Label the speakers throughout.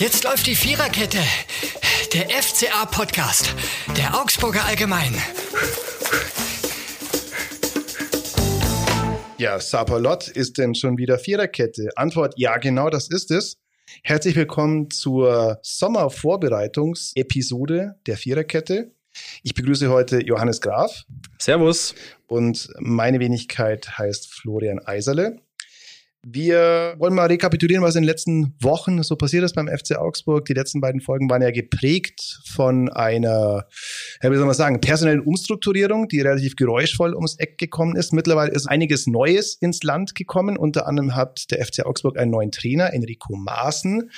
Speaker 1: Jetzt läuft die Viererkette. Der FCA-Podcast. Der Augsburger Allgemein.
Speaker 2: Ja, Sapalot ist denn schon wieder Viererkette? Antwort, ja, genau das ist es. Herzlich willkommen zur Sommervorbereitungsepisode der Viererkette. Ich begrüße heute Johannes Graf.
Speaker 3: Servus.
Speaker 2: Und meine Wenigkeit heißt Florian Eiserle. Wir wollen mal rekapitulieren, was in den letzten Wochen so passiert ist beim FC Augsburg. Die letzten beiden Folgen waren ja geprägt von einer, wie soll man sagen, personellen Umstrukturierung, die relativ geräuschvoll ums Eck gekommen ist. Mittlerweile ist einiges Neues ins Land gekommen. Unter anderem hat der FC Augsburg einen neuen Trainer, Enrico Maaßen,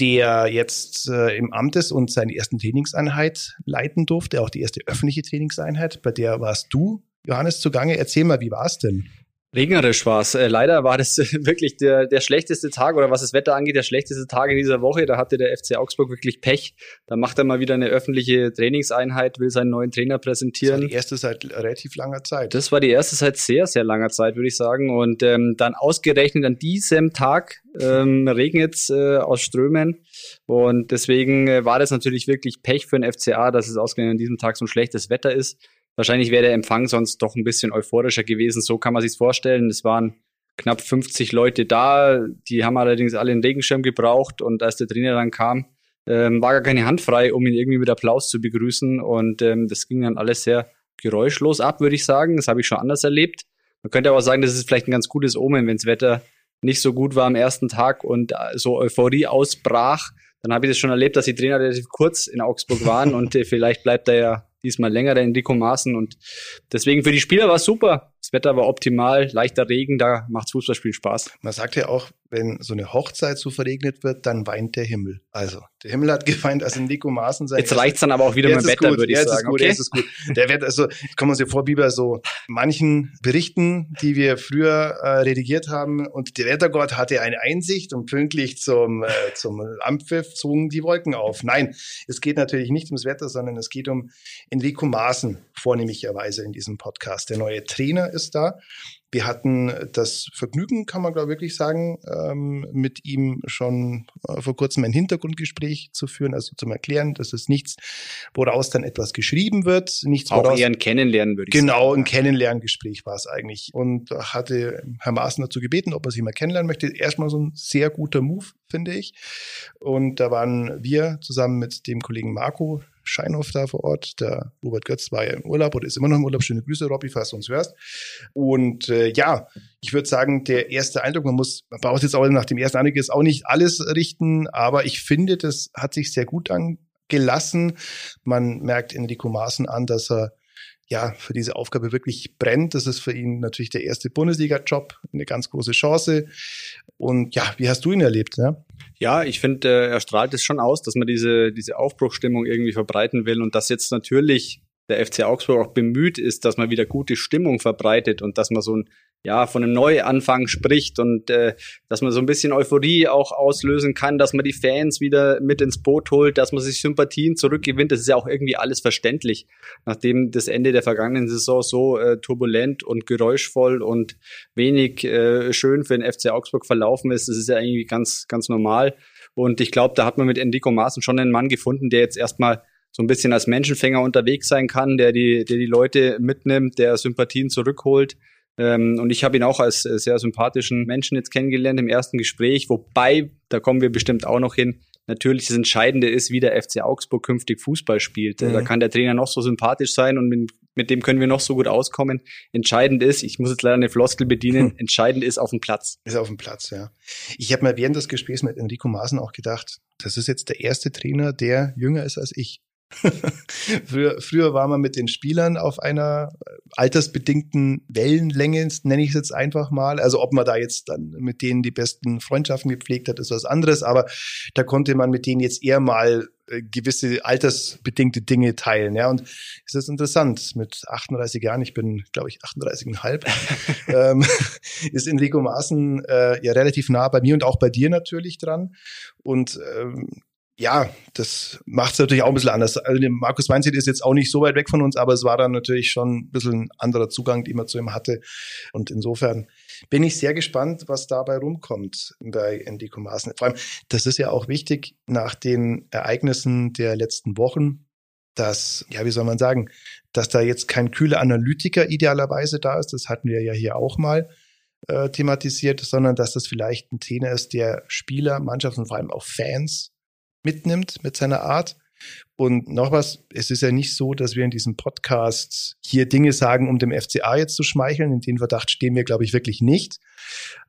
Speaker 2: der jetzt äh, im Amt ist und seine ersten Trainingseinheit leiten durfte, auch die erste öffentliche Trainingseinheit. Bei der warst du, Johannes, zugange. Erzähl mal, wie war es denn?
Speaker 3: Regnerisch war es. Äh, leider war das wirklich der, der schlechteste Tag oder was das Wetter angeht, der schlechteste Tag in dieser Woche. Da hatte der FC Augsburg wirklich Pech. Da macht er mal wieder eine öffentliche Trainingseinheit, will seinen neuen Trainer präsentieren. Das war
Speaker 2: die erste seit relativ langer Zeit.
Speaker 3: Das war die erste seit sehr, sehr langer Zeit, würde ich sagen. Und ähm, dann ausgerechnet an diesem Tag ähm, regnet es äh, aus Strömen. Und deswegen äh, war das natürlich wirklich Pech für den FCA, dass es ausgerechnet an diesem Tag so ein schlechtes Wetter ist. Wahrscheinlich wäre der Empfang sonst doch ein bisschen euphorischer gewesen. So kann man sich's vorstellen. Es waren knapp 50 Leute da. Die haben allerdings alle einen Regenschirm gebraucht. Und als der Trainer dann kam, ähm, war gar keine Hand frei, um ihn irgendwie mit Applaus zu begrüßen. Und ähm, das ging dann alles sehr geräuschlos ab, würde ich sagen. Das habe ich schon anders erlebt. Man könnte aber sagen, das ist vielleicht ein ganz gutes Omen, wenn das Wetter nicht so gut war am ersten Tag und so Euphorie ausbrach. Dann habe ich das schon erlebt, dass die Trainer relativ kurz in Augsburg waren und äh, vielleicht bleibt er ja diesmal länger, der Enrico Maaßen. Und deswegen für die Spieler war es super. Das Wetter war optimal, leichter Regen, da macht Fußballspielen Spaß.
Speaker 2: Man sagt ja auch, wenn so eine Hochzeit so verregnet wird, dann weint der Himmel. Also, der Himmel hat geweint, als Enrico Maaßen sein.
Speaker 3: Jetzt reicht's dann aber auch wieder mit dem Wetter, würde ich
Speaker 2: jetzt
Speaker 3: sagen.
Speaker 2: Ist gut, okay? Jetzt ist gut. Der wird, also, kommen wir uns ja vor, wie bei so manchen Berichten, die wir früher äh, redigiert haben. Und der Wettergott hatte eine Einsicht und pünktlich zum, äh, zum Ampfiff zogen die Wolken auf. Nein, es geht natürlich nicht ums Wetter, sondern es geht um Enrico Maaßen, vornehmlicherweise in diesem Podcast. Der neue Trainer ist da. Wir hatten das Vergnügen, kann man glaube ich wirklich sagen, ähm, mit ihm schon äh, vor kurzem ein Hintergrundgespräch zu führen, also zum Erklären, dass es nichts, woraus dann etwas geschrieben wird, nichts
Speaker 3: Auch
Speaker 2: woraus,
Speaker 3: eher ein Kennenlernen, würde ich
Speaker 2: genau,
Speaker 3: sagen.
Speaker 2: Genau, ein Kennenlerngespräch war es eigentlich. Und hatte Herr Maaßen dazu gebeten, ob er sich mal kennenlernen möchte. Erstmal so ein sehr guter Move, finde ich. Und da waren wir zusammen mit dem Kollegen Marco Scheinhoff da vor Ort. Der Robert Götz war ja im Urlaub oder ist immer noch im Urlaub. Schöne Grüße, Robby, falls du uns hörst. Und äh, ja, ich würde sagen, der erste Eindruck, man muss, man braucht jetzt auch nach dem ersten Eindruck jetzt auch nicht alles richten, aber ich finde, das hat sich sehr gut angelassen. Man merkt Enrico Maaßen an, dass er ja, für diese Aufgabe wirklich brennt. Das ist für ihn natürlich der erste Bundesliga-Job, eine ganz große Chance. Und ja, wie hast du ihn erlebt? Ja,
Speaker 3: ja ich finde, äh, er strahlt es schon aus, dass man diese, diese Aufbruchstimmung irgendwie verbreiten will und dass jetzt natürlich der FC Augsburg auch bemüht ist, dass man wieder gute Stimmung verbreitet und dass man so ein ja, von einem Neuanfang spricht und äh, dass man so ein bisschen Euphorie auch auslösen kann, dass man die Fans wieder mit ins Boot holt, dass man sich Sympathien zurückgewinnt. Das ist ja auch irgendwie alles verständlich, nachdem das Ende der vergangenen Saison so äh, turbulent und geräuschvoll und wenig äh, schön für den FC Augsburg verlaufen ist. Das ist ja irgendwie ganz, ganz normal. Und ich glaube, da hat man mit Enrico Maaßen schon einen Mann gefunden, der jetzt erstmal so ein bisschen als Menschenfänger unterwegs sein kann, der die, der die Leute mitnimmt, der Sympathien zurückholt. Ähm, und ich habe ihn auch als äh, sehr sympathischen Menschen jetzt kennengelernt im ersten Gespräch, wobei, da kommen wir bestimmt auch noch hin, natürlich das Entscheidende ist, wie der FC Augsburg künftig Fußball spielt. Mhm. Da kann der Trainer noch so sympathisch sein und mit, mit, dem können wir noch so gut auskommen. Entscheidend ist, ich muss jetzt leider eine Floskel bedienen, hm. entscheidend ist auf dem Platz.
Speaker 2: Ist auf dem Platz, ja. Ich habe mir während des Gesprächs mit Enrico Maaßen auch gedacht, das ist jetzt der erste Trainer, der jünger ist als ich. früher, früher war man mit den Spielern auf einer altersbedingten Wellenlänge, nenne ich es jetzt einfach mal. Also ob man da jetzt dann mit denen die besten Freundschaften gepflegt hat, ist was anderes. Aber da konnte man mit denen jetzt eher mal äh, gewisse altersbedingte Dinge teilen. Ja, und es ist interessant. Mit 38 Jahren, ich bin, glaube ich, 38,5, ähm, ist Enrico Maaßen äh, ja relativ nah bei mir und auch bei dir natürlich dran. Und ähm, ja, das macht es natürlich auch ein bisschen anders. Also Markus Weinzierl ist jetzt auch nicht so weit weg von uns, aber es war dann natürlich schon ein bisschen ein anderer Zugang, den man zu ihm hatte. Und insofern, bin ich sehr gespannt, was dabei rumkommt bei Enrico Maaßen. Vor allem, das ist ja auch wichtig nach den Ereignissen der letzten Wochen, dass, ja, wie soll man sagen, dass da jetzt kein kühler Analytiker idealerweise da ist, das hatten wir ja hier auch mal äh, thematisiert, sondern dass das vielleicht ein Trainer ist, der Spieler, Mannschaft und vor allem auch Fans mitnimmt mit seiner Art und noch was, es ist ja nicht so, dass wir in diesem Podcast hier Dinge sagen, um dem FCA jetzt zu schmeicheln. In den Verdacht stehen wir, glaube ich, wirklich nicht.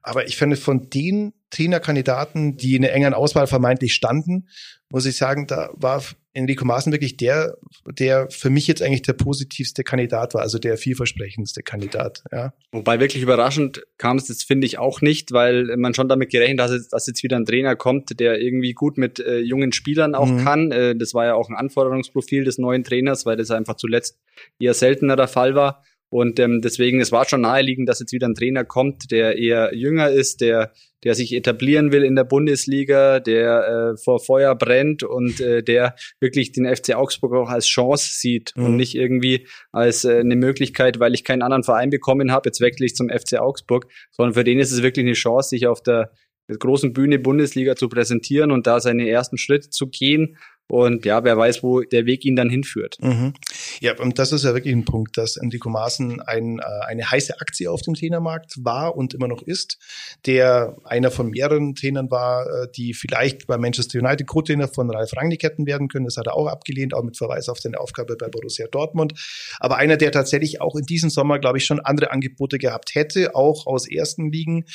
Speaker 2: Aber ich finde, von den Trainerkandidaten, die in der engen Auswahl vermeintlich standen, muss ich sagen, da war Enrico Maaßen wirklich der, der für mich jetzt eigentlich der positivste Kandidat war, also der vielversprechendste Kandidat. Ja.
Speaker 3: Wobei wirklich überraschend kam es jetzt, finde ich, auch nicht, weil man schon damit gerechnet hat, dass jetzt wieder ein Trainer kommt, der irgendwie gut mit äh, jungen Spielern auch mhm. kann. Äh, das war ja auch ein Anforderungsprofil des neuen Trainers, weil das einfach zuletzt eher seltener der Fall war. Und ähm, deswegen, es war schon naheliegend, dass jetzt wieder ein Trainer kommt, der eher jünger ist, der, der sich etablieren will in der Bundesliga, der äh, vor Feuer brennt und äh, der wirklich den FC Augsburg auch als Chance sieht mhm. und nicht irgendwie als äh, eine Möglichkeit, weil ich keinen anderen Verein bekommen habe, jetzt wechsle ich zum FC Augsburg, sondern für den ist es wirklich eine Chance, sich auf der großen Bühne Bundesliga zu präsentieren und da seine ersten Schritte zu gehen und ja, wer weiß, wo der Weg ihn dann hinführt.
Speaker 2: Mhm. Ja, und das ist ja wirklich ein Punkt, dass Enrico Maaßen ein, äh, eine heiße Aktie auf dem Trainermarkt war und immer noch ist, der einer von mehreren Trainern war, äh, die vielleicht bei Manchester United Co-Trainer von Ralf Rangnick hätten werden können. Das hat er auch abgelehnt, auch mit Verweis auf seine Aufgabe bei Borussia Dortmund. Aber einer, der tatsächlich auch in diesem Sommer, glaube ich, schon andere Angebote gehabt hätte, auch aus ersten Ligen,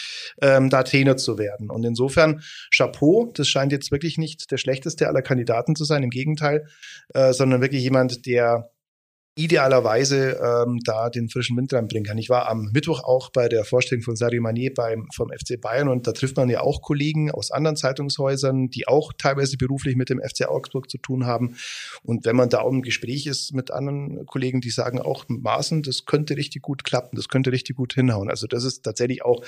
Speaker 2: ähm, da Trainer zu werden. Und insofern Chapeau, das scheint jetzt wirklich nicht der schlechteste aller Kandidaten zu sein, im Gegenteil, äh, sondern wirklich jemand, der idealerweise ähm, da den frischen Wind reinbringen kann. Ich war am Mittwoch auch bei der Vorstellung von Sadio Mané beim, vom FC Bayern und da trifft man ja auch Kollegen aus anderen Zeitungshäusern, die auch teilweise beruflich mit dem FC Augsburg zu tun haben. Und wenn man da im Gespräch ist mit anderen Kollegen, die sagen auch Maßen, das könnte richtig gut klappen, das könnte richtig gut hinhauen. Also das ist tatsächlich auch,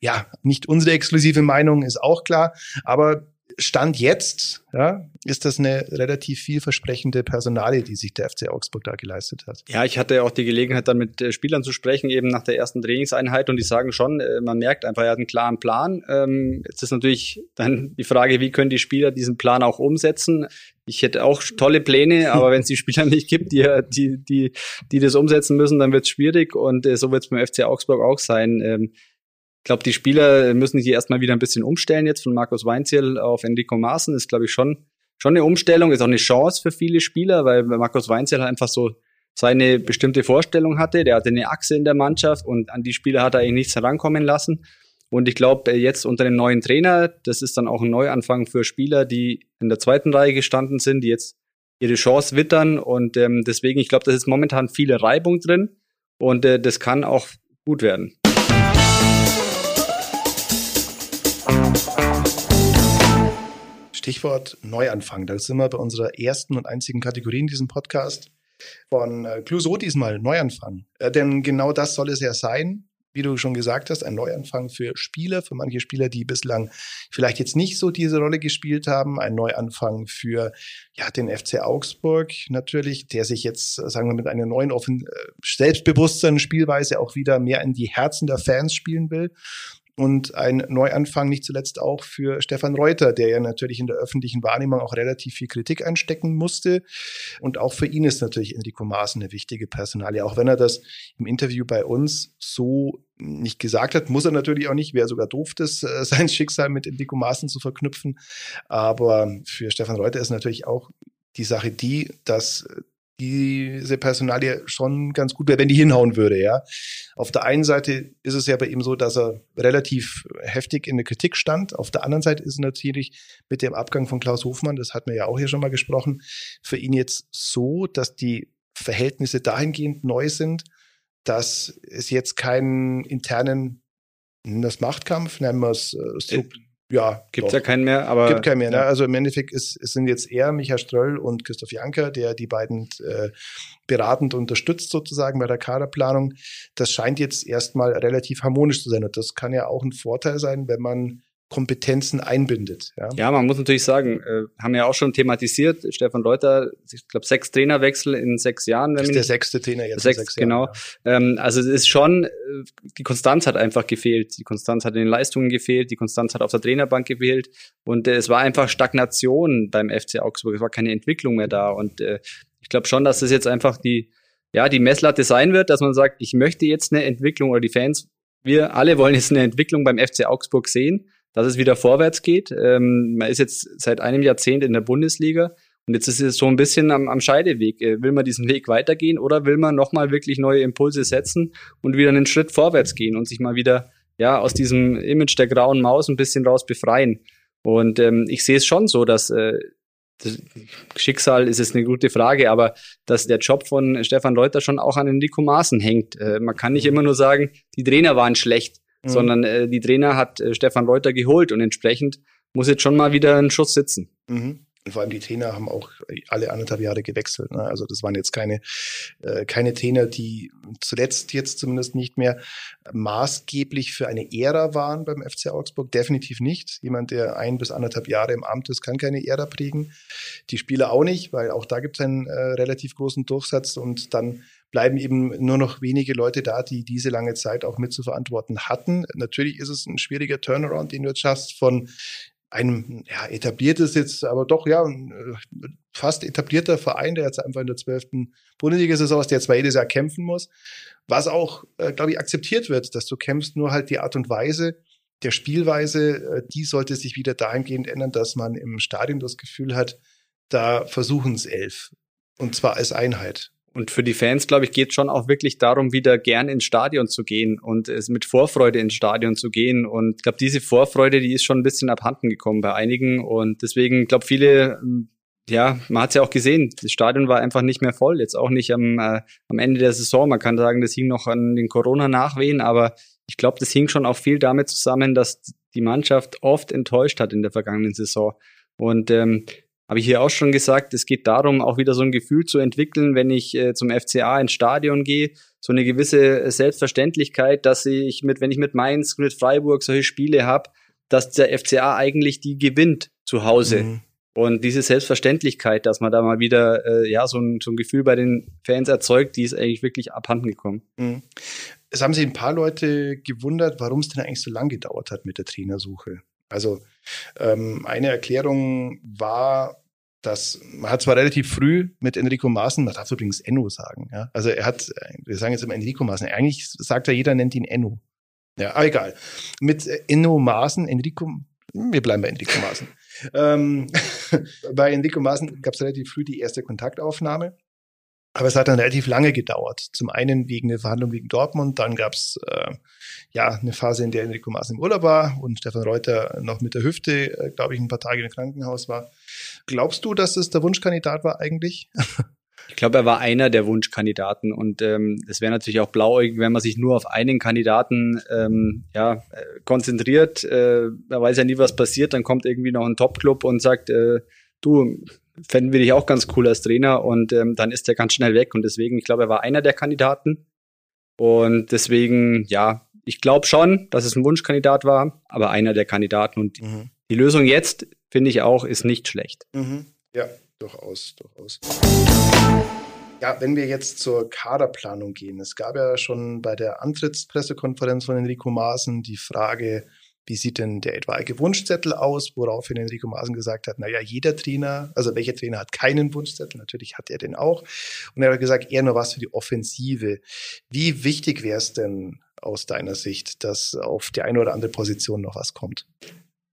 Speaker 2: ja, nicht unsere exklusive Meinung, ist auch klar, aber Stand jetzt ja, ist das eine relativ vielversprechende Personalie, die sich der FC Augsburg da geleistet hat.
Speaker 3: Ja, ich hatte auch die Gelegenheit, dann mit äh, Spielern zu sprechen, eben nach der ersten Trainingseinheit und die sagen schon, äh, man merkt einfach, er hat einen klaren Plan. Ähm, jetzt ist natürlich dann die Frage, wie können die Spieler diesen Plan auch umsetzen? Ich hätte auch tolle Pläne, aber wenn es die Spieler nicht gibt, die, die, die, die das umsetzen müssen, dann wird es schwierig und äh, so wird es beim FC Augsburg auch sein. Ich glaube, die Spieler müssen sich erstmal wieder ein bisschen umstellen jetzt von Markus Weinziel auf Enrico Maaßen. Ist, glaube ich, schon, schon eine Umstellung, ist auch eine Chance für viele Spieler, weil Markus Weinziel halt einfach so seine bestimmte Vorstellung hatte. Der hatte eine Achse in der Mannschaft und an die Spieler hat er eigentlich nichts herankommen lassen. Und ich glaube, jetzt unter dem neuen Trainer, das ist dann auch ein Neuanfang für Spieler, die in der zweiten Reihe gestanden sind, die jetzt ihre Chance wittern. Und ähm, deswegen, ich glaube, da ist momentan viel Reibung drin und äh, das kann auch gut werden.
Speaker 2: Stichwort Neuanfang. Da sind wir bei unserer ersten und einzigen Kategorie in diesem Podcast von äh, Clouseau diesmal, Neuanfang. Äh, denn genau das soll es ja sein. Wie du schon gesagt hast, ein Neuanfang für Spieler, für manche Spieler, die bislang vielleicht jetzt nicht so diese Rolle gespielt haben. Ein Neuanfang für ja, den FC Augsburg natürlich, der sich jetzt, sagen wir, mit einer neuen Offen äh, Selbstbewusstsein, Spielweise auch wieder mehr in die Herzen der Fans spielen will und ein Neuanfang nicht zuletzt auch für Stefan Reuter, der ja natürlich in der öffentlichen Wahrnehmung auch relativ viel Kritik einstecken musste. Und auch für ihn ist natürlich Enrico Maaßen eine wichtige Personalie. Auch wenn er das im Interview bei uns so nicht gesagt hat, muss er natürlich auch nicht, wäre sogar doof, das äh, sein Schicksal mit Enrico Maaßen zu verknüpfen. Aber für Stefan Reuter ist natürlich auch die Sache die, dass diese Personalie schon ganz gut wäre, wenn die hinhauen würde, ja. Auf der einen Seite ist es ja bei ihm so, dass er relativ heftig in der Kritik stand. Auf der anderen Seite ist es natürlich mit dem Abgang von Klaus Hofmann, das hatten wir ja auch hier schon mal gesprochen, für ihn jetzt so, dass die Verhältnisse dahingehend neu sind, dass es jetzt keinen internen das Machtkampf, nennen wir es äh, Sub,
Speaker 3: ja, gibt ja keinen mehr, aber.
Speaker 2: Gibt keinen mehr, ne? Also im Endeffekt ist, es sind jetzt eher Michael Ströll und Christoph Janker, der die beiden äh, beratend unterstützt sozusagen bei der Kaderplanung. Das scheint jetzt erstmal relativ harmonisch zu sein. Und das kann ja auch ein Vorteil sein, wenn man Kompetenzen einbindet.
Speaker 3: Ja, ja man muss natürlich sagen, äh, haben ja auch schon thematisiert, Stefan Leuter, ich glaube sechs Trainerwechsel in sechs Jahren.
Speaker 2: Wenn das ist der sechste Trainer jetzt.
Speaker 3: Sechs, sechs genau. Jahren, ja. ähm, also es ist schon, äh, die Konstanz hat einfach gefehlt. Die Konstanz hat in den Leistungen gefehlt, die Konstanz hat auf der Trainerbank gefehlt und äh, es war einfach Stagnation beim FC Augsburg. Es war keine Entwicklung mehr da und äh, ich glaube schon, dass das jetzt einfach die ja, die Messlatte sein wird, dass man sagt, ich möchte jetzt eine Entwicklung oder die Fans, wir alle wollen jetzt eine Entwicklung beim FC Augsburg sehen dass es wieder vorwärts geht. Ähm, man ist jetzt seit einem Jahrzehnt in der Bundesliga und jetzt ist es so ein bisschen am, am Scheideweg. Äh, will man diesen Weg weitergehen oder will man nochmal wirklich neue Impulse setzen und wieder einen Schritt vorwärts gehen und sich mal wieder ja aus diesem Image der grauen Maus ein bisschen raus befreien? Und ähm, ich sehe es schon so, dass äh, das Schicksal ist es eine gute Frage, aber dass der Job von Stefan Reuter schon auch an Enrico Maaßen hängt. Äh, man kann nicht immer nur sagen, die Trainer waren schlecht mhm. sondern äh, die Trainer hat äh, Stefan Reuter geholt und entsprechend muss jetzt schon mal wieder ein Schuss sitzen.
Speaker 2: Mhm. Und vor allem die Trainer haben auch alle anderthalb Jahre gewechselt. Ne? Also das waren jetzt keine, äh, keine Trainer, die zuletzt jetzt zumindest nicht mehr maßgeblich für eine Ära waren beim FC Augsburg. Definitiv nicht. Jemand, der ein bis anderthalb Jahre im Amt ist, kann keine Ära prägen. Die Spieler auch nicht, weil auch da gibt es einen äh, relativ großen Durchsatz und dann bleiben eben nur noch wenige Leute da, die diese lange Zeit auch mit zu verantworten hatten. Natürlich ist es ein schwieriger Turnaround, den du jetzt schaffst von einem ja, etabliertes jetzt, aber doch ja, fast etablierter Verein, der jetzt einfach in der zwölften Bundesliga-Saison ist, der zwar jedes Jahr kämpfen muss, was auch, äh, glaube ich, akzeptiert wird, dass du kämpfst, nur halt die Art und Weise der Spielweise, äh, die sollte sich wieder dahingehend ändern, dass man im Stadion das Gefühl hat, da versuchen es elf. Und zwar als Einheit.
Speaker 3: Und für die Fans, glaube ich, geht schon auch wirklich darum, wieder gern ins Stadion zu gehen und es mit Vorfreude ins Stadion zu gehen. Und ich glaube, diese Vorfreude, die ist schon ein bisschen abhanden gekommen bei einigen. Und deswegen, glaube viele, ähm, ja, man hat es ja auch gesehen, das Stadion war einfach nicht mehr voll. Jetzt auch nicht am, äh, am Ende der Saison. Man kann sagen, das hing noch an den Corona-Nachwehen, aber ich glaube, das hing schon auch viel damit zusammen, dass die Mannschaft oft enttäuscht hat in der vergangenen Saison. Und ähm, habe ich hier auch schon gesagt, es geht darum, auch wieder so ein Gefühl zu entwickeln, wenn ich äh, zum FCA ins Stadion gehe, so eine gewisse Selbstverständlichkeit, dass ich mit, wenn ich mit Mainz, mit Freiburg solche Spiele habe, dass der FCA eigentlich die gewinnt zu Hause. Mhm. Und diese Selbstverständlichkeit, dass man da mal wieder äh, ja so ein, so ein Gefühl bei den Fans erzeugt, die ist eigentlich wirklich abhanden gekommen. Mhm.
Speaker 2: Es haben sich ein paar Leute gewundert, warum es denn eigentlich so lange gedauert hat mit der Trainersuche. Also ähm, eine Erklärung war, dass man hat zwar relativ früh mit Enrico Maaßen, man darf übrigens Enno sagen, ja. Also er hat, wir sagen jetzt immer Enrico Maaßen, eigentlich sagt er, jeder nennt ihn Enno. Ja, aber egal. Mit Enno Maaßen, Enrico, wir bleiben bei Enrico Maaßen. ähm, bei Enrico Maaßen gab es relativ früh die erste Kontaktaufnahme. Aber es hat dann relativ lange gedauert. Zum einen wegen der Verhandlung gegen Dortmund, dann gab es äh, ja eine Phase, in der Enrico Maas im Urlaub war und Stefan Reuter noch mit der Hüfte, äh, glaube ich, ein paar Tage im Krankenhaus war. Glaubst du, dass es der Wunschkandidat war eigentlich?
Speaker 3: Ich glaube, er war einer der Wunschkandidaten und ähm, es wäre natürlich auch blauäugig, wenn man sich nur auf einen Kandidaten ähm, ja, äh, konzentriert. Äh, man weiß ja nie, was passiert. Dann kommt irgendwie noch ein Top-Club und sagt, äh, du, fänden wir dich auch ganz cool als Trainer und ähm, dann ist er ganz schnell weg. Und deswegen, ich glaube, er war einer der Kandidaten. Und deswegen, ja, ich glaube schon, dass es ein Wunschkandidat war, aber einer der Kandidaten. Und mhm. die Lösung jetzt, finde ich auch, ist nicht schlecht.
Speaker 2: Mhm. Ja, durchaus, durchaus. Ja, wenn wir jetzt zur Kaderplanung gehen. Es gab ja schon bei der Antrittspressekonferenz von Enrico Maaßen die Frage, wie sieht denn der etwaige Wunschzettel aus? Woraufhin Enrico Maaßen gesagt hat, naja, jeder Trainer, also welcher Trainer hat keinen Wunschzettel? Natürlich hat er den auch. Und er hat gesagt, eher nur was für die Offensive. Wie wichtig wäre es denn aus deiner Sicht, dass auf die eine oder andere Position noch was kommt?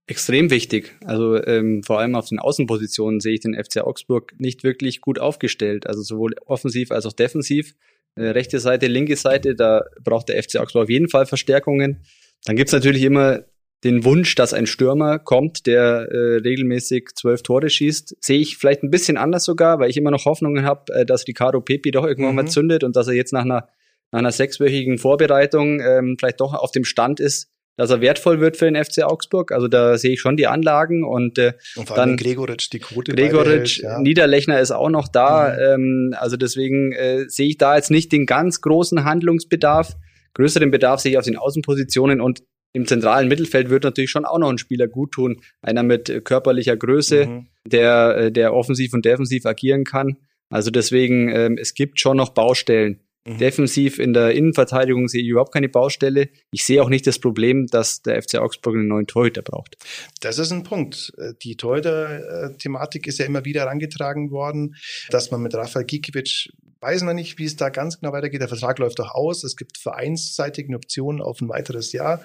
Speaker 3: Extrem wichtig. Also ähm, vor allem auf den Außenpositionen sehe ich den FC Augsburg nicht wirklich gut aufgestellt. Also sowohl offensiv als auch defensiv. Äh, rechte Seite, linke Seite, da braucht der FC Augsburg auf jeden Fall Verstärkungen. Dann gibt's natürlich immer den Wunsch, dass ein Stürmer kommt, der äh, regelmäßig zwölf Tore schießt, sehe ich vielleicht ein bisschen anders sogar, weil ich immer noch Hoffnungen habe, äh, dass Ricardo Pepi doch irgendwann mhm. mal zündet und dass er jetzt nach einer, nach einer sechswöchigen Vorbereitung ähm, vielleicht doch auf dem Stand ist, dass er wertvoll wird für den FC Augsburg. Also da sehe ich schon die Anlagen und, äh, und dann
Speaker 2: Gregoritsch die Quote.
Speaker 3: Gregoritsch, ja. Niederlechner ist auch noch da. Mhm. Ähm, also deswegen äh, sehe ich da jetzt nicht den ganz großen Handlungsbedarf. Größeren Bedarf sehe ich auf den Außenpositionen und im zentralen Mittelfeld wird natürlich schon auch noch ein Spieler gut tun. Einer mit körperlicher Größe, mhm. der, äh, der offensiv und defensiv agieren kann. Also deswegen, ähm, es gibt schon noch Baustellen. Mhm. Defensiv in der Innenverteidigung sehe ich überhaupt keine Baustelle. Ich sehe auch nicht das Problem, dass der FC Augsburg einen neuen Torhüter braucht.
Speaker 2: Das ist ein Punkt. Äh, die Torhüter-Thematik ist ja immer wieder herangetragen worden, dass man mit Rafael Gikiewicz weiß man nicht, wie es da ganz genau weitergeht. Der Vertrag läuft doch aus. Es gibt vereinsseitige Optionen auf ein weiteres Jahr.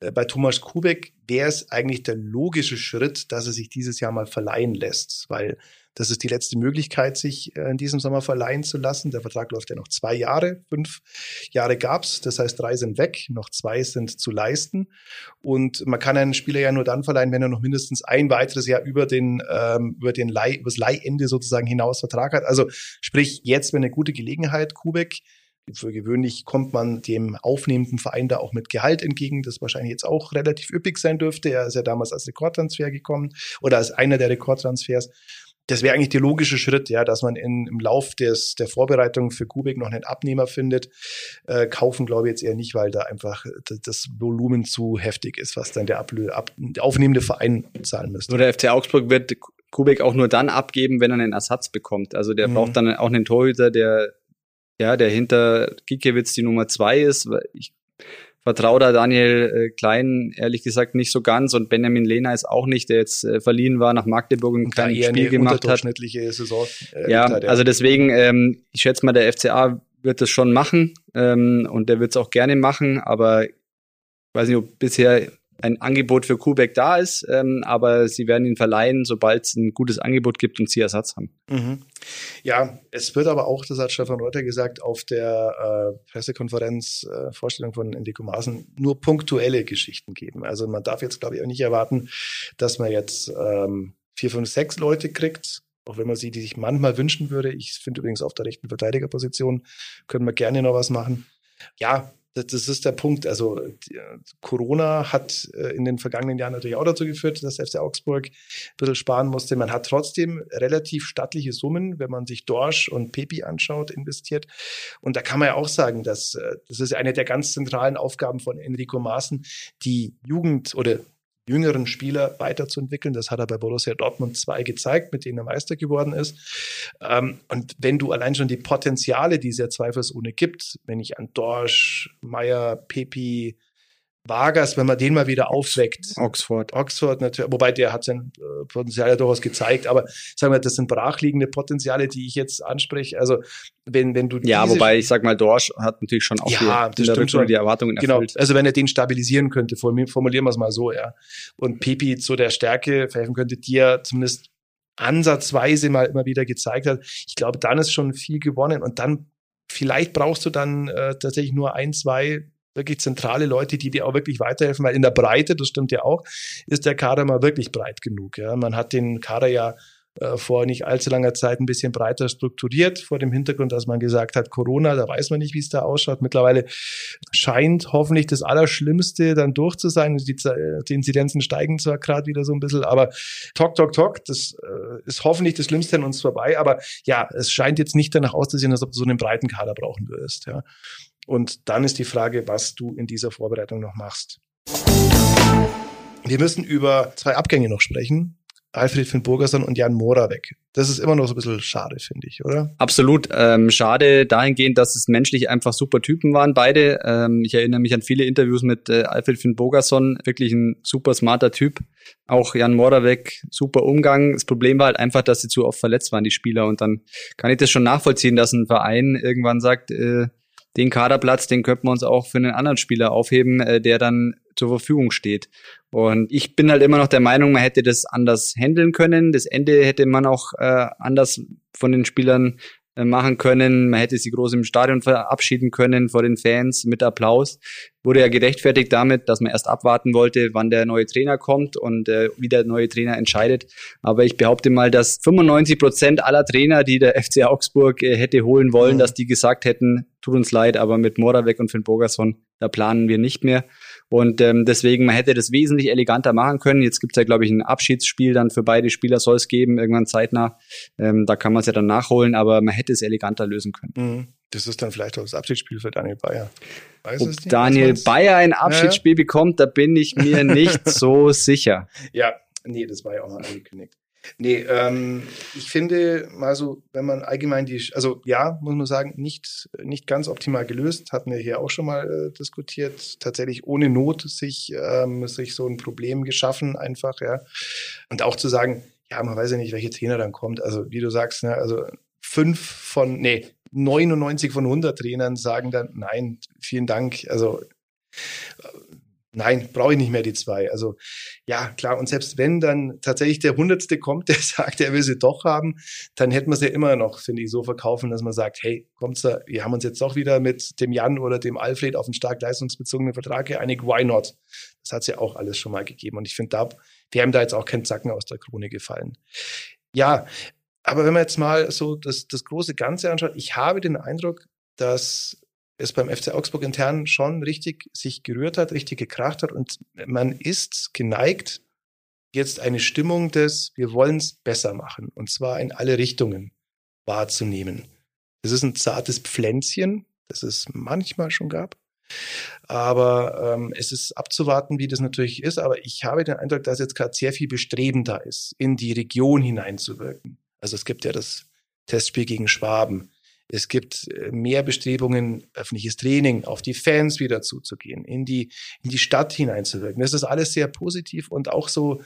Speaker 2: Äh, bei Thomas Kubek wäre es eigentlich der logische Schritt, dass er sich dieses Jahr mal verleihen lässt, weil das ist die letzte Möglichkeit, sich äh, in diesem Sommer verleihen zu lassen. Der Vertrag läuft ja noch zwei Jahre. Fünf Jahre gab's. Das heißt, drei sind weg, noch zwei sind zu leisten. Und man kann einen Spieler ja nur dann verleihen, wenn er noch mindestens ein weiteres Jahr über den, ähm, über den Leih, über das Leihende sozusagen hinaus Vertrag hat. Also sprich, jetzt wäre eine gute Gelegenheit, Kubek. Für gewöhnlich kommt man dem aufnehmenden Verein da auch mit Gehalt entgegen, das wahrscheinlich jetzt auch relativ üppig sein dürfte. Er ist ja damals als Rekordtransfer gekommen oder als einer der Rekordtransfers das wäre eigentlich der logische Schritt, ja, dass man in, im Lauf des, der Vorbereitung für Kubik noch einen Abnehmer findet. Äh, kaufen glaube ich jetzt eher nicht, weil da einfach das, Volumen zu heftig ist, was dann der, Ablö ab, der aufnehmende Verein zahlen müsste.
Speaker 3: Nur der FC Augsburg wird Kubik auch nur dann abgeben, wenn er einen Ersatz bekommt. Also der mhm. braucht dann auch einen Torhüter, der ja, der hinter Gikiewicz die Nummer zwei ist. Ich vertraue da Daniel äh, Klein ehrlich gesagt nicht so ganz und Benjamin Lehner ist auch nicht, der jetzt äh, verliehen war nach Magdeburg und kein Spiel gemacht hat.
Speaker 2: Saison,
Speaker 3: äh, ja, hat, ja, also deswegen, ähm, ich schätze mal, der FCA wird das schon machen ähm, und der wird es auch gerne machen, aber ich weiß nicht, ob bisher ein Angebot für Kubek da ist, ähm, aber sie werden ihn verleihen, sobald es ein gutes Angebot gibt und sie Ersatz haben.
Speaker 2: Mhm. Ja, es wird aber auch, das hat Stefan Reuter gesagt, auf der äh, Pressekonferenz, äh, Vorstellung von Enrico Maaßen, nur punktuelle Geschichten geben. Also man darf jetzt, glaube ich, auch nicht erwarten, dass man jetzt ähm, vier, fünf, sechs Leute kriegt, auch wenn man sie, die sich manchmal wünschen würde. Ich finde übrigens auf der rechten Verteidigerposition können wir gerne noch was machen. Ja, das ist der Punkt. Also äh, Corona hat äh, in den vergangenen Jahren natürlich auch dazu geführt, dass FC Augsburg ein bisschen sparen musste. Man hat trotzdem relativ stattliche Summen, wenn man sich Dorsch und Pepi anschaut, investiert. Und da kann man ja auch sagen, dass äh, das ist eine der ganz zentralen Aufgaben von Enrico Maaßen, die Jugend oder jüngeren Spieler weiterzuentwickeln. Das hat er bei Borussia Dortmund 2 gezeigt, mit denen er Meister geworden ist. Ähm, und wenn du allein schon die Potenziale, die es ja zweifelsohne gibt, wenn ich an Dorsch, Meyer, Pepi, Vargas, wenn man den mal wieder aufweckt.
Speaker 3: Oxford.
Speaker 2: Oxford natürlich, wobei der hat sein äh, Potenzial ja durchaus gezeigt, aber sagen wir, das sind brachliegende Potenziale, die ich jetzt anspreche. Also wenn, wenn du
Speaker 3: Ja, wobei ich sag mal, Dorsch hat natürlich schon auch
Speaker 2: ja,
Speaker 3: die, in die Erwartungen
Speaker 2: genau. erfüllt. Genau, also wenn er den stabilisieren könnte, formulieren wir es mal so, ja. Und Pepi zu der Stärke verhelfen könnte, die er zumindest ansatzweise mal immer wieder gezeigt hat. Ich glaube, dann ist schon viel gewonnen und dann vielleicht brauchst du dann äh, tatsächlich nur ein, zwei wirklich zentrale Leute, die dir auch wirklich weiterhelfen, weil in der Breite, das stimmt ja auch, ist der Kader mal wirklich breit genug. Ja. Man hat den Kader ja vor nicht allzu langer Zeit ein bisschen breiter strukturiert, vor dem Hintergrund, dass man gesagt hat, Corona, da weiß man nicht, wie es da ausschaut. Mittlerweile scheint hoffentlich das Allerschlimmste dann durch zu sein. Die, die Inzidenzen steigen zwar gerade wieder so ein bisschen, aber talk, talk, talk, das äh, ist hoffentlich das Schlimmste an uns vorbei. Aber ja, es scheint jetzt nicht danach auszusehen, als ob du so einen breiten Kader brauchen würdest. Ja. Und dann ist die Frage, was du in dieser Vorbereitung noch machst. Wir müssen über zwei Abgänge noch sprechen. Alfred Finn Burgerson und Jan Moravec. Das ist immer noch so ein bisschen schade, finde ich, oder?
Speaker 3: Absolut. Ähm, schade dahingehend, dass es menschlich einfach super Typen waren, beide. Ähm, ich erinnere mich an viele Interviews mit äh, Alfred Finn Burgerson, wirklich ein super smarter Typ. Auch Jan Moravec, super Umgang. Das Problem war halt einfach, dass sie zu oft verletzt waren, die Spieler. Und dann kann ich das schon nachvollziehen, dass ein Verein irgendwann sagt, äh, den Kaderplatz, den könnten wir uns auch für einen anderen Spieler aufheben, äh, der dann zur Verfügung steht. Und ich bin halt immer noch der Meinung, man hätte das anders handeln können. Das Ende hätte man auch äh, anders von den Spielern machen können. Man hätte sie groß im Stadion verabschieden können vor den Fans mit Applaus. Wurde ja gerechtfertigt damit, dass man erst abwarten wollte, wann der neue Trainer kommt und äh, wie der neue Trainer entscheidet. Aber ich behaupte mal, dass 95 Prozent aller Trainer, die der FC Augsburg äh, hätte holen wollen, mhm. dass die gesagt hätten, tut uns leid, aber mit Moravec und Finn Bogerson, da planen wir nicht mehr. Und ähm, deswegen, man hätte das wesentlich eleganter machen können. Jetzt gibt's ja, glaube ich, ein Abschiedsspiel dann für beide Spieler soll es geben, irgendwann zeitnah. Ähm, da kann man es ja dann nachholen, aber man hätte es eleganter lösen können.
Speaker 2: Mhm. Das ist dann vielleicht auch das Abschiedsspiel für Daniel Bayer.
Speaker 3: Weiß Ob Daniel Bayer ein Abschiedsspiel ja. bekommt, da bin ich mir nicht so sicher.
Speaker 2: Ja, nee, das war ja auch mal angekündigt. Nee, ähm, ich finde mal so, wenn man allgemein die, also ja, muss man sagen, nicht, nicht ganz optimal gelöst, hatten wir hier auch schon mal äh, diskutiert, tatsächlich ohne Not sich, ähm, sich so ein Problem geschaffen einfach, ja. Und auch zu sagen, ja, man weiß ja nicht, welche Trainer dann kommt. Also wie du sagst, ne, also fünf von, nee, 99 von 100 Trainern sagen dann, nein, vielen Dank. Also nein, brauche ich nicht mehr die zwei. Also ja, klar. Und selbst wenn dann tatsächlich der Hundertste kommt, der sagt, er will sie doch haben, dann hätten wir sie ja immer noch, finde ich, so verkaufen, dass man sagt, hey, kommt's da, wir haben uns jetzt doch wieder mit dem Jan oder dem Alfred auf einen stark leistungsbezogenen Vertrag geeinigt, why not? Das hat's ja auch alles schon mal gegeben. Und ich finde, da wir haben da jetzt auch kein Zacken aus der Krone gefallen. Ja, aber wenn man jetzt mal so das, das große Ganze anschaut, ich habe den Eindruck, dass es beim FC Augsburg intern schon richtig sich gerührt hat, richtig gekracht hat und man ist geneigt, jetzt eine Stimmung des, wir wollen es besser machen und zwar in alle Richtungen wahrzunehmen. Das ist ein zartes Pflänzchen, das es manchmal schon gab. Aber ähm, es ist abzuwarten, wie das natürlich ist. Aber ich habe den Eindruck, dass jetzt gerade sehr viel Bestreben da ist, in die Region hineinzuwirken. Also es gibt ja das Testspiel gegen Schwaben. Es gibt äh, mehr Bestrebungen, öffentliches Training auf die Fans wieder zuzugehen, in die, in die Stadt hineinzuwirken. Das ist alles sehr positiv und auch so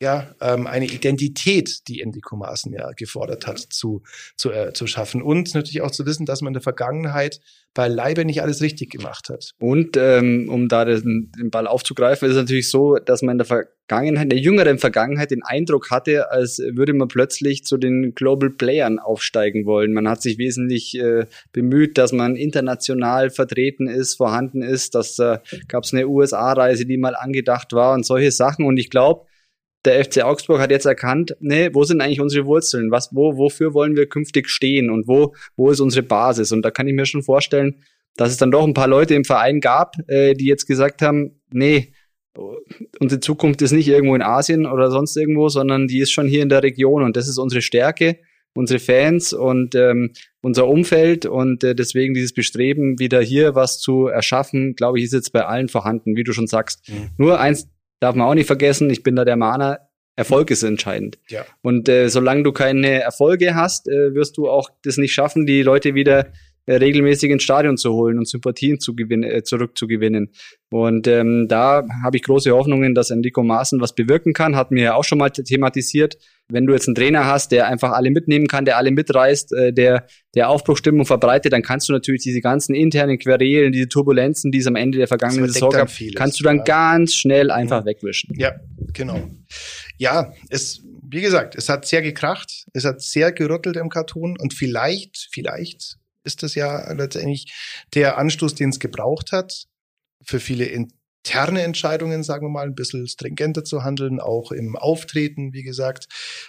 Speaker 2: ja, ähm, eine Identität, die Enrico ja gefordert hat, zu, zu, äh, zu schaffen. Und natürlich auch zu wissen, dass man in der Vergangenheit beileibe nicht alles richtig gemacht hat.
Speaker 3: Und ähm, um da den, den Ball aufzugreifen, ist es natürlich so, dass man in der Vergangenheit, in der jüngeren Vergangenheit den Eindruck hatte, als würde man plötzlich zu den Global Playern aufsteigen wollen. Man hat sich wesentlich äh, bemüht, dass man international vertreten ist, vorhanden ist. Dass äh, gab es eine USA-Reise, die mal angedacht war und solche Sachen. Und ich glaube, der FC Augsburg hat jetzt erkannt, nee, wo sind eigentlich unsere Wurzeln? Was, wo, wofür wollen wir künftig stehen und wo, wo ist unsere Basis? Und da kann ich mir schon vorstellen, dass es dann doch ein paar Leute im Verein gab, äh, die jetzt gesagt haben, nee, unsere Zukunft ist nicht irgendwo in Asien oder sonst irgendwo, sondern die ist schon hier in der Region und das ist unsere Stärke, unsere Fans und ähm, unser Umfeld und äh, deswegen dieses Bestreben, wieder hier was zu erschaffen, glaube ich, ist jetzt bei allen vorhanden, wie du schon sagst. Mhm. Nur eins darf man auch nicht vergessen, ich bin da der Mahner, Erfolg ist entscheidend. Ja. Und äh, solange du keine Erfolge hast, äh, wirst du auch das nicht schaffen, die Leute wieder äh, regelmäßig ins Stadion zu holen und Sympathien zu gewinnen, äh, zurückzugewinnen. Und ähm, da habe ich große Hoffnungen, dass Enrico Maaßen was bewirken kann. Hat mir ja auch schon mal thematisiert. Wenn du jetzt einen Trainer hast, der einfach alle mitnehmen kann, der alle mitreißt, äh, der der Aufbruchstimmung verbreitet, dann kannst du natürlich diese ganzen internen Querelen, diese Turbulenzen, die es am Ende der vergangenen Saison gab, kannst du dann ja. ganz schnell einfach mhm. wegwischen.
Speaker 2: Ja, genau. Ja, es wie gesagt, es hat sehr gekracht, es hat sehr gerüttelt im Karton und vielleicht, vielleicht ist das ja letztendlich der Anstoß, den es gebraucht hat, für viele interne Entscheidungen, sagen wir mal, ein bisschen stringenter zu handeln, auch im Auftreten, wie gesagt,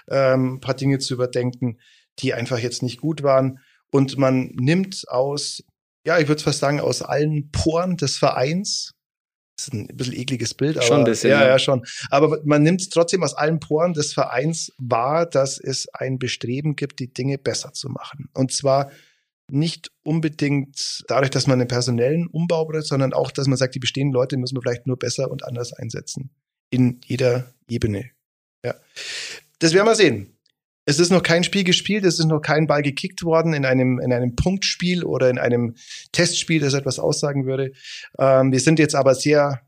Speaker 2: ähm, ein paar Dinge zu überdenken, die einfach jetzt nicht gut waren. Und man nimmt aus, ja, ich würde fast sagen, aus allen Poren des Vereins, das ist ein bisschen ekliges Bild, aber
Speaker 3: schon ein bisschen,
Speaker 2: ja, ja, schon. Aber man nimmt trotzdem aus allen Poren des Vereins wahr, dass es ein Bestreben gibt, die Dinge besser zu machen. Und zwar nicht unbedingt dadurch, dass man einen personellen Umbau braucht, sondern auch, dass man sagt, die bestehenden Leute müssen wir vielleicht nur besser und anders einsetzen. In jeder Ebene. Ja. Das werden wir sehen. Es ist noch kein Spiel gespielt, es ist noch kein Ball gekickt worden in einem, in einem Punktspiel oder in einem Testspiel, das etwas aussagen würde. Ähm, wir sind jetzt aber sehr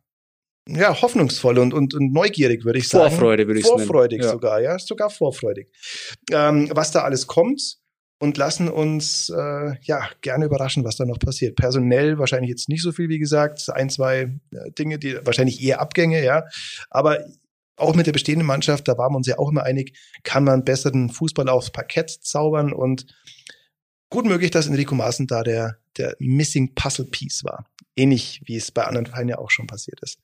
Speaker 2: ja, hoffnungsvoll und, und, und neugierig, würde ich
Speaker 3: sagen. Vorfreude, würde ich sagen.
Speaker 2: Vorfreudig ja. sogar, ja, sogar vorfreudig. Ähm, was da alles kommt, und lassen uns äh, ja gerne überraschen, was da noch passiert. Personell wahrscheinlich jetzt nicht so viel, wie gesagt, ein, zwei äh, Dinge, die wahrscheinlich eher Abgänge, ja. Aber auch mit der bestehenden Mannschaft, da waren wir uns ja auch immer einig, kann man besseren Fußball aufs Parkett zaubern und gut möglich, dass Enrico Maaßen da der, der Missing Puzzle Piece war. Ähnlich wie es bei anderen Vereinen ja auch schon passiert ist.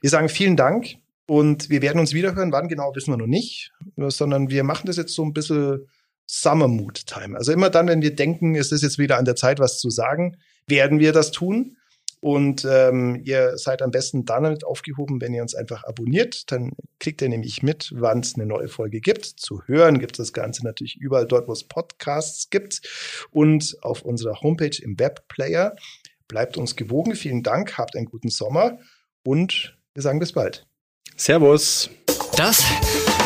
Speaker 2: Wir sagen vielen Dank und wir werden uns wiederhören. Wann genau wissen wir noch nicht, sondern wir machen das jetzt so ein bisschen Summer Mood Time. Also immer dann, wenn wir denken, es ist jetzt wieder an der Zeit, was zu sagen, werden wir das tun. Und ähm, ihr seid am besten damit aufgehoben, wenn ihr uns einfach abonniert. Dann kriegt ihr nämlich mit, wann es eine neue Folge gibt. Zu hören gibt es das Ganze natürlich überall dort, wo es Podcasts gibt und auf unserer Homepage im Webplayer. Bleibt uns gewogen. Vielen Dank. Habt einen guten Sommer und wir sagen bis bald.
Speaker 3: Servus.
Speaker 1: Das